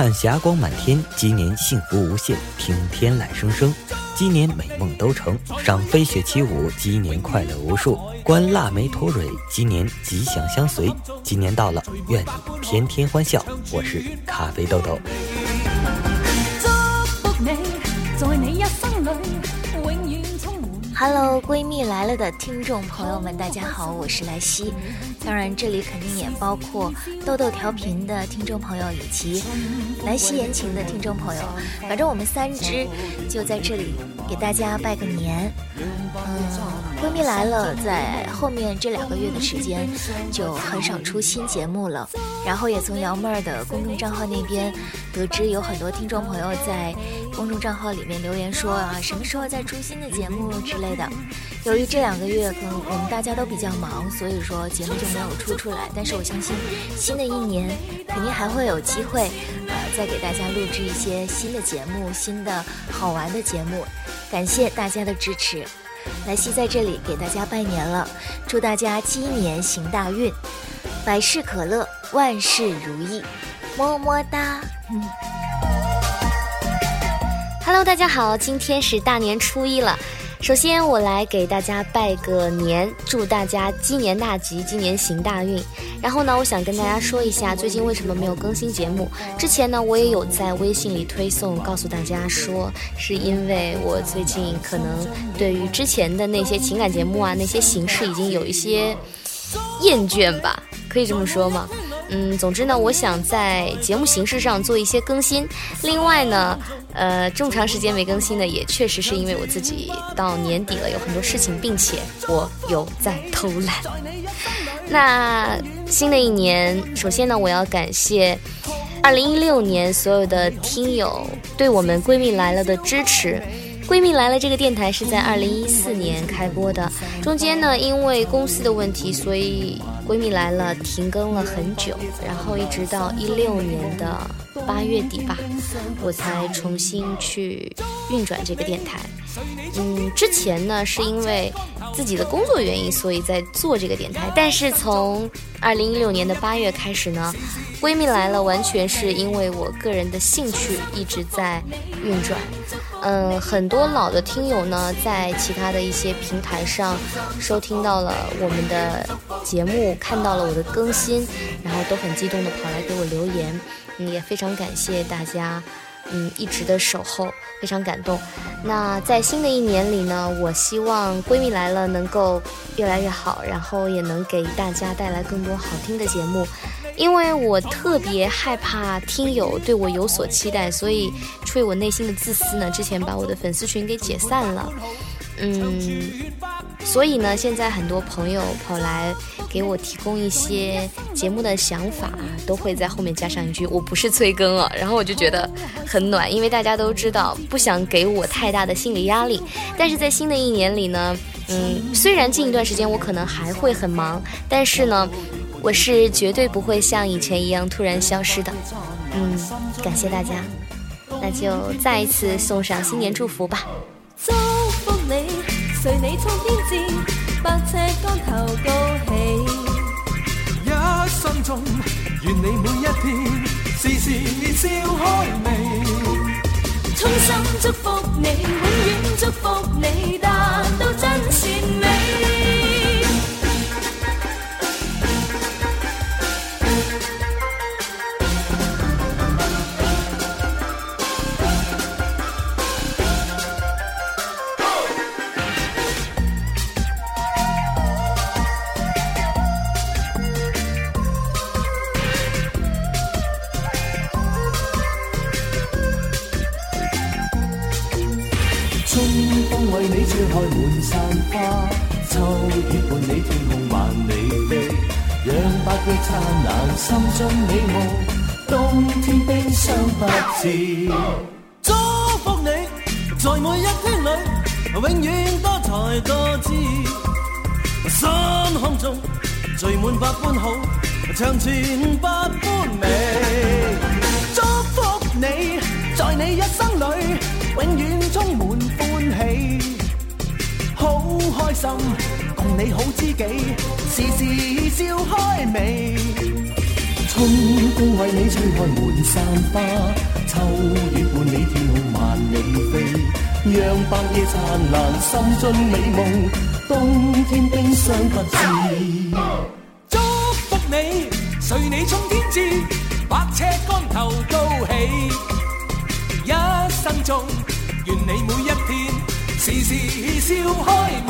看霞光满天，今年幸福无限；听天籁声声，今年美梦都成；赏飞雪起舞，今年快乐无数；观腊梅吐蕊，今年吉祥相随。今年到了，愿你天天欢笑。我是咖啡豆豆。Hello，闺蜜来了的听众朋友们，大家好，我是莱西。当然，这里肯定也包括豆豆调频的听众朋友以及莱西言情的听众朋友。反正我们三只就在这里给大家拜个年。嗯，闺蜜来了，在后面这两个月的时间就很少出新节目了。然后也从瑶妹儿的公众账号那边得知，有很多听众朋友在公众账号里面留言说啊，什么时候再出新的节目之类对的。由于这两个月可能我们大家都比较忙，所以说节目就没有出出来。但是我相信，新的一年肯定还会有机会，呃，再给大家录制一些新的节目，新的好玩的节目。感谢大家的支持，莱西在这里给大家拜年了，祝大家鸡年行大运，百事可乐，万事如意，么么哒。Hello，大家好，今天是大年初一了。首先，我来给大家拜个年，祝大家鸡年大吉，鸡年行大运。然后呢，我想跟大家说一下，最近为什么没有更新节目？之前呢，我也有在微信里推送，告诉大家说，是因为我最近可能对于之前的那些情感节目啊，那些形式已经有一些厌倦吧，可以这么说吗？嗯，总之呢，我想在节目形式上做一些更新。另外呢，呃，这么长时间没更新呢，也确实是因为我自己到年底了，有很多事情，并且我有在偷懒。那新的一年，首先呢，我要感谢二零一六年所有的听友对我们闺蜜来了的支持。闺蜜来了这个电台是在二零一四年开播的，中间呢，因为公司的问题，所以。闺蜜来了，停更了很久，然后一直到一六年的八月底吧，我才重新去运转这个电台。嗯，之前呢是因为自己的工作原因，所以在做这个电台。但是从二零一六年的八月开始呢，闺蜜来了完全是因为我个人的兴趣一直在运转。嗯，很多老的听友呢，在其他的一些平台上收听到了我们的节目，看到了我的更新，然后都很激动的跑来给我留言，也非常非常感谢大家，嗯，一直的守候，非常感动。那在新的一年里呢，我希望闺蜜来了能够越来越好，然后也能给大家带来更多好听的节目。因为我特别害怕听友对我有所期待，所以出于我内心的自私呢，之前把我的粉丝群给解散了。嗯，所以呢，现在很多朋友跑来给我提供一些节目的想法，都会在后面加上一句“我不是催更了”，然后我就觉得很暖，因为大家都知道不想给我太大的心理压力。但是在新的一年里呢，嗯，虽然近一段时间我可能还会很忙，但是呢。我是绝对不会像以前一样突然消失的，嗯，感谢大家，那就再一次送上新年祝福吧。随你冲天志，百尺竿头高起。一生中，愿你每一天时时笑开眉。衷心祝福你永远，你吹开满山花秋月伴你天空万里飞让白色灿烂心中美梦冬天冰霜不至祝福你在每一天里永远多才多姿心中聚满百般好长存百般美祝福你在你一生里，永远充满欢喜。好开心，共你好知己，时时笑开眉。春风为你吹开满山花，秋月伴你天空万里飞，让白夜灿烂，心尽美梦，冬天冰霜不至。是笑开